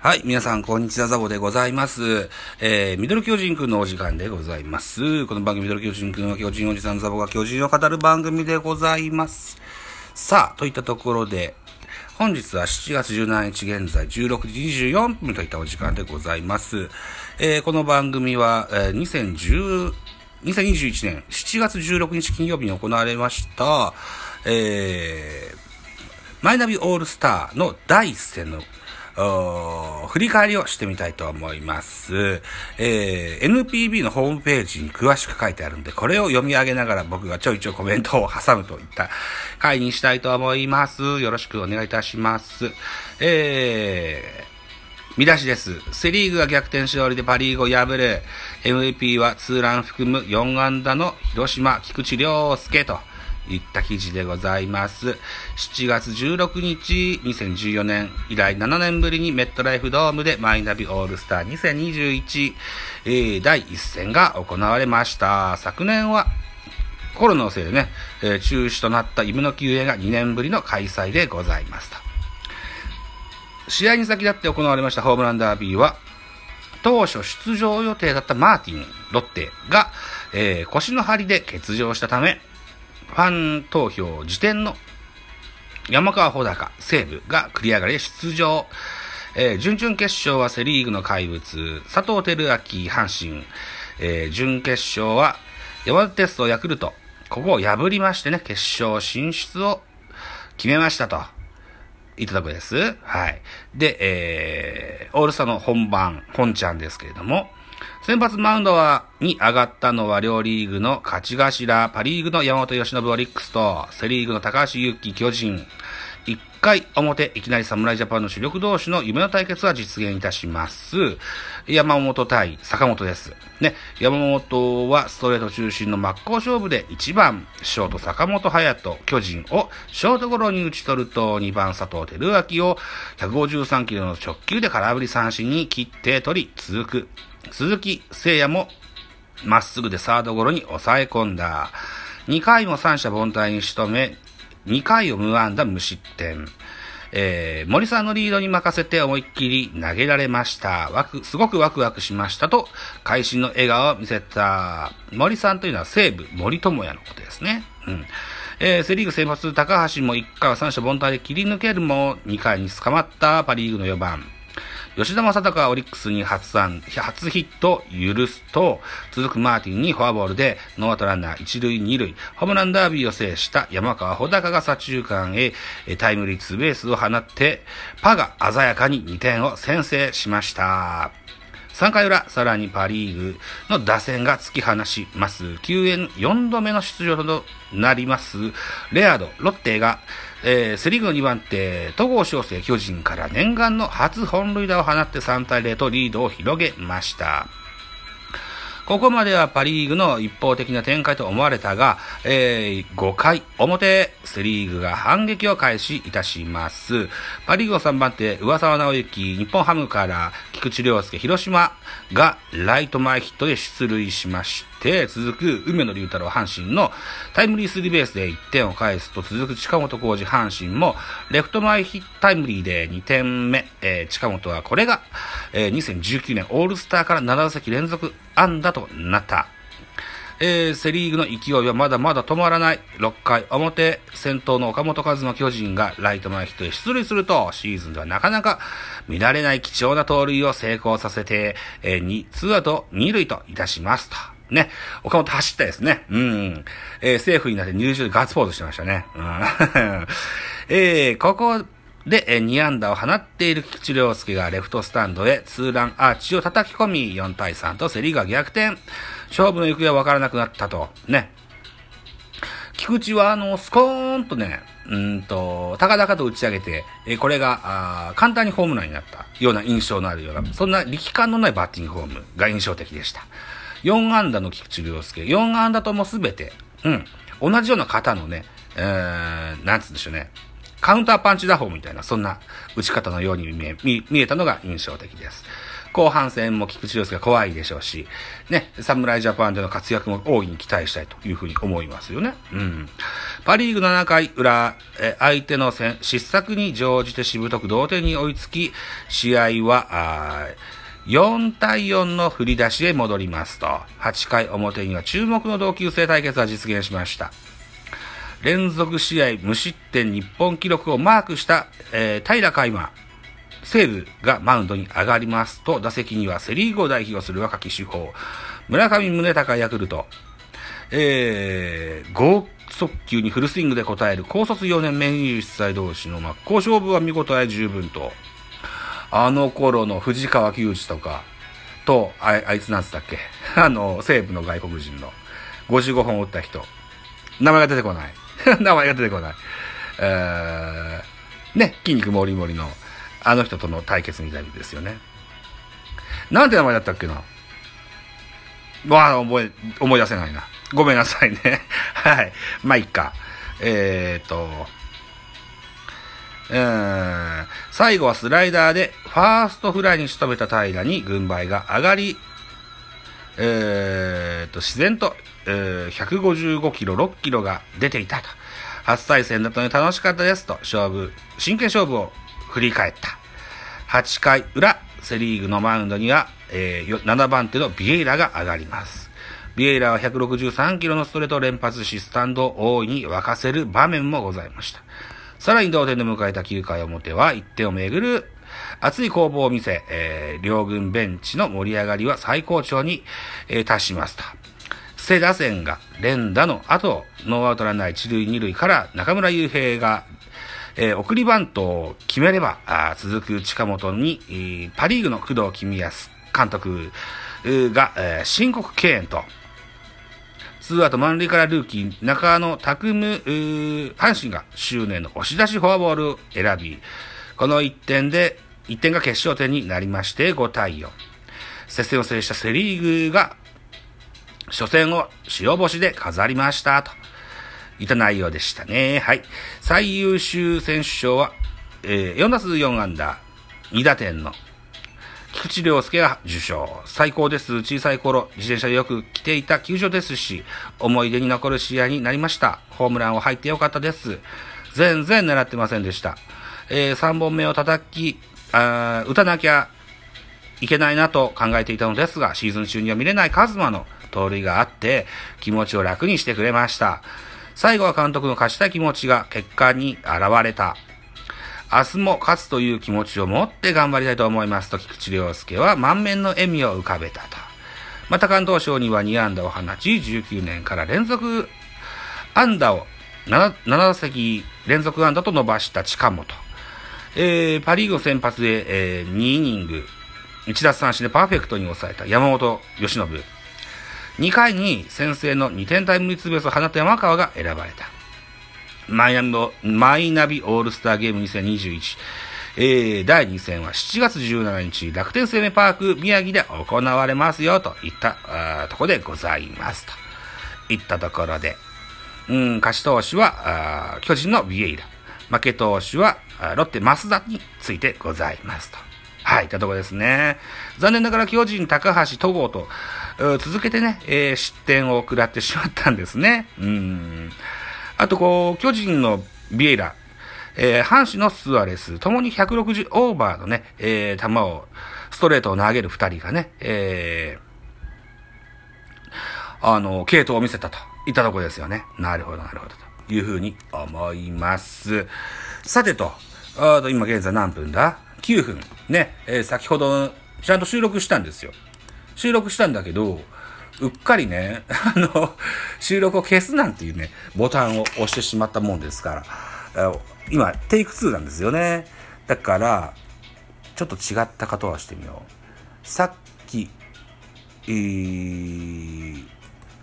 はい。皆さん、こんにちは。ザボでございます。えー、ミドル巨人くんのお時間でございます。この番組、ミドル巨人くんは巨人おじさんザボが巨人を語る番組でございます。さあ、といったところで、本日は7月17日現在16時24分といったお時間でございます。えー、この番組は、えー、2010、2021年7月16日金曜日に行われました、えー、マイナビオールスターの第一戦の振り返りをしてみたいと思います。えー、NPB のホームページに詳しく書いてあるんで、これを読み上げながら僕がちょいちょいコメントを挟むといった回にしたいと思います。よろしくお願いいたします。えー、見出しです。セリーグが逆転勝利でパリーグを破る。MVP はツーラン含む4安打の広島、菊池涼介と。いった記事でございます。7月16日、2014年以来7年ぶりにメットライフドームでマイナビオールスター2021、えー、第1戦が行われました。昨年はコロナのせいでね、えー、中止となった夢の球宴が2年ぶりの開催でございますと。試合に先立って行われましたホームランダービーは、当初出場予定だったマーティン、ロッテが、えー、腰の張りで欠場したため、ファン投票時点の山川穂高、西武が繰り上がり出場。えー、準々決勝はセリーグの怪物、佐藤輝明、阪神。えー、準決勝は山田テスト、ヤクルト。ここを破りましてね、決勝進出を決めましたと。いただくです。はい。で、えー、オールスターの本番、本ちゃんですけれども、先発マウンドは、に上がったのは両リーグの勝ち頭、パリーグの山本由伸オリックスと、セリーグの高橋祐希巨人。1回表、いきなり侍ジャパンの主力同士の夢の対決は実現いたします。山本対坂本です。ね、山本はストレート中心の真っ向勝負で1番、ショート坂本隼人、巨人をショートゴロに打ち取ると2番佐藤輝明を153キロの直球で空振り三振に切って取り続く。鈴木誠也もまっすぐでサードゴロに抑え込んだ。2回も三者凡退に仕留め、2回を無安打無失点。えー、森さんのリードに任せて思いっきり投げられました。わく、すごくワクワクしましたと、会心の笑顔を見せた。森さんというのは西武森友哉のことですね。うん。えー、セリーグ先発高橋も1回は三者凡退で切り抜けるも、2回に捕まったパリーグの4番。吉田正尚はオリックスに初安、初ヒット許すと、続くマーティンにフォアボールで、ノーアウトランナー一塁二塁、ホームランダービーを制した山川穂高が左中間へタイムリーツーベースを放って、パが鮮やかに2点を先制しました。3回裏、さらにパリーグの打線が突き放します。救援4度目の出場となります。レアード、ロッテが、えー、セリーグの2番手、戸郷翔征巨人から念願の初本塁打を放って3対0とリードを広げました。ここまではパリーグの一方的な展開と思われたが、えー、5回表、セリーグが反撃を開始いたします。パリーグの3番手、上沢直之、日本ハムから菊池涼介、広島がライト前ヒットで出塁しまして、続く梅野龍太郎、阪神のタイムリースリーベースで1点を返すと、続く近本浩二、阪神もレフト前ヒットタイムリーで2点目、えー、近本はこれが、えー、2019年オールスターから7打席連続安打となった。えー、セリーグの勢いはまだまだ止まらない。6回表、先頭の岡本和真巨人がライト前ヒットで出塁すると、シーズンではなかなか見られない貴重な盗塁を成功させて、えー、2、アウト2塁といたしますと。ね。岡本走ったですね。うん。えー、セーフになって入場でガッツポーズしてましたね。うん。えー、ここで、え、2安打を放っている菊池涼介がレフトスタンドへツーランアーチを叩き込み、4対3とセリーが逆転。勝負の行方は分からなくなったと。ね。菊池は、あの、スコーンとね、うんと、高々と打ち上げて、えこれが、あ簡単にホームランになったような印象のあるような、そんな力感のないバッティングフォームが印象的でした。4安打の菊池涼介、4安打ともすべて、うん、同じような型のね、えー、なんつうんでしょうね、カウンターパンチ打法みたいな、そんな打ち方のように見え見えたのが印象的です。後半戦も菊池涼介が怖いでしょうし、ね、侍ジャパンでの活躍も大いに期待したいというふうに思いますよね。うん。パリーグ7回裏、え相手の失策に乗じてしぶとく同点に追いつき、試合は、4対4の振り出しへ戻りますと、8回表には注目の同級生対決が実現しました。連続試合無失点日本記録をマークした、えー、平海馬。西武がマウンドに上がりますと、打席にはセリーグを代表する若き主砲、村上宗隆ヤクルト、えー、豪速球にフルスイングで応える高卒4年目21歳同士の真っ向勝負は見事や十分と、あの頃の藤川球児とか、と、ああいつなんつったっけ？あの、西武の外国人の55本打った人。名前が出てこない。名前が出てこない。えー、ね、筋肉もりもりの、あの人との対決みたいですよね。なんて名前だったっけな？わあ、覚え、思い出せないな。ごめんなさいね。はい。まあ、いっか。えー、っと、えー、最後はスライダーでファーストフライに仕留めた平に軍配が上がり、えー、と、自然と、えー、155キロ、6キロが出ていたと。初対戦だったので楽しかったですと、勝負、真剣勝負を振り返った。8回裏、セリーグのマウンドには、えー、7番手のビエイラが上がります。ビエイラは163キロのストレートを連発し、スタンドを大いに沸かせる場面もございました。さらに同点で迎えた9回表は1点をめぐる熱い攻防を見せ、えー、両軍ベンチの盛り上がりは最高潮に、えー、達しました。瀬打線が連打の後、ノーアウトランナー1塁2塁から中村悠平が、えー、送りバントを決めれば、あ続く近本に、えー、パリーグの工藤公康監督が、えー、申告敬遠と、ツーアウト満塁からルーキー、中野拓夢、阪神が執念の押し出しフォアボールを選び、この1点で、1点が決勝点になりまして5対4。接戦を制したセリーグが初戦を白星で飾りました。と。いた内容でしたね。はい。最優秀選手賞は、えー、4打数4安打、2打点の菊池涼介が受賞。最高です。小さい頃、自転車でよく来ていた球場ですし、思い出に残る試合になりました。ホームランを入ってよかったです。全然狙ってませんでした。えー、3本目を叩き、打たなきゃいけないなと考えていたのですが、シーズン中には見れないカズマの盗塁があって、気持ちを楽にしてくれました。最後は監督の勝ちたい気持ちが結果に現れた。明日も勝つという気持ちを持って頑張りたいと思いますと菊池涼介は満面の笑みを浮かべたと。また関東賞には2安打を放ち、19年から連続安打を 7, 7打席連続安打と伸ばした近本。えー、パリーグの先発で、えー、2イニング、1奪三振でパーフェクトに抑えた山本由伸。2回に先制の2点タイムリーツーベースを放った山川が選ばれた。マイナビマイナビオールスターゲーム2021。えー、第2戦は7月17日、楽天生命パーク宮城で行われますよ、といったところでございます。といったところで、うん、勝ち投手は、巨人のビエイラ。負け投手は、ロッテ増田についてございますと。はい、いったところですね。残念ながら巨人、高橋、戸郷と、続けてね、えー、失点を食らってしまったんですね。うん。あとこう、巨人のビエラ、えー、阪神のスアレス、ともに160オーバーのね、えー、球を、ストレートを投げる二人がね、えー、あの、系統を見せたといったところですよね。なるほど、なるほど、いうふうに思います。さてと、あと今現在何分だ ?9 分。ね、えー、先ほど、ちゃんと収録したんですよ。収録したんだけど、うっかりね、あの、収録を消すなんていうね、ボタンを押してしまったもんですから、今、テイク2なんですよね。だから、ちょっと違った方はしてみよう。さっき、えー、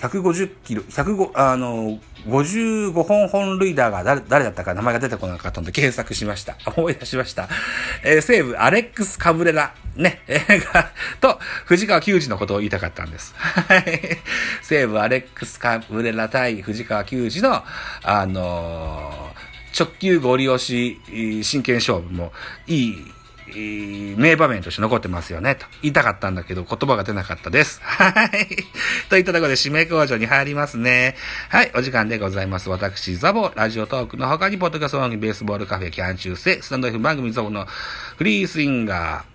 150キロ、105、あの、55本本塁打が誰誰だったか名前が出てこなかったので検索しました。思い出しました。えー、西武アレックス・カブレラ、ね、映画と藤川球児のことを言いたかったんです。はい。西武アレックス・カブレラ対藤川球児の、あのー、直球ゴリ押し真剣勝負もいい、名場面として残ってますよね、と言いたかったんだけど、言葉が出なかったです。はい。といったところで締め工場に入りますね。はい、お時間でございます。私、ザボ、ラジオトークの他に、ポッドキャスト番組ベースボールカフェ、キャン中世、スタンド F 番組ザボのフリースインガー、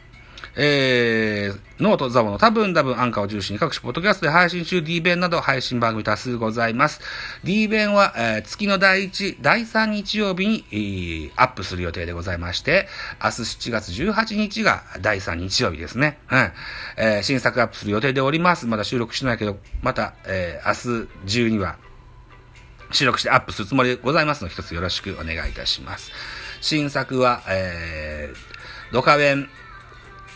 えー、ノート、ザボの多分多分アンカーを中心に各種ポッドキャストで配信中 D 弁など配信番組多数ございます。D 弁は、えー、月の第1、第3日曜日に、えー、アップする予定でございまして、明日7月18日が第3日曜日ですね。うん。えー、新作アップする予定でおります。まだ収録してないけど、また、えー、明日中には収録してアップするつもりでございますので、一つよろしくお願いいたします。新作は、えー、ドカベン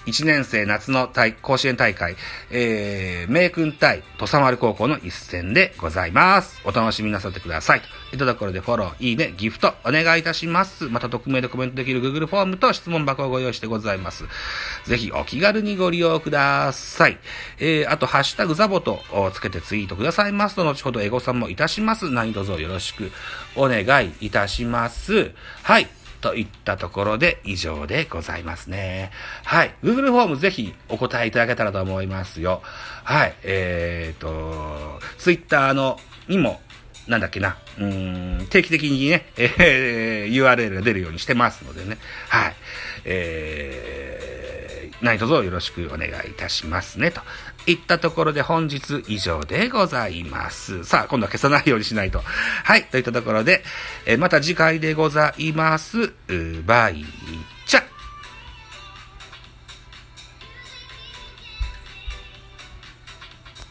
1年生夏の大甲子園大会、えー、名君対土佐丸高校の一戦でございます。お楽しみなさってください。といったところでフォロー、いいね、ギフトお願いいたします。また匿名でコメントできる Google フォームと質問箱をご用意してございます。ぜひお気軽にご利用ください。えー、あと、ハッシュタグザボとつけてツイートくださいますと、後ほどエゴさんもいたします。何卒よろしくお願いいたします。はい。といったところで以上でございますね。はい。Google フォームぜひお答えいただけたらと思いますよ。はい。えーと、Twitter のにも、なんだっけな、うん、定期的にね、えー、URL が出るようにしてますのでね。はい。えー、何卒よろしくお願いいたしますね。といったところで本日以上でございます。さあ、今度は消さないようにしないと。はい、といったところで、えまた次回でございます。バイチャ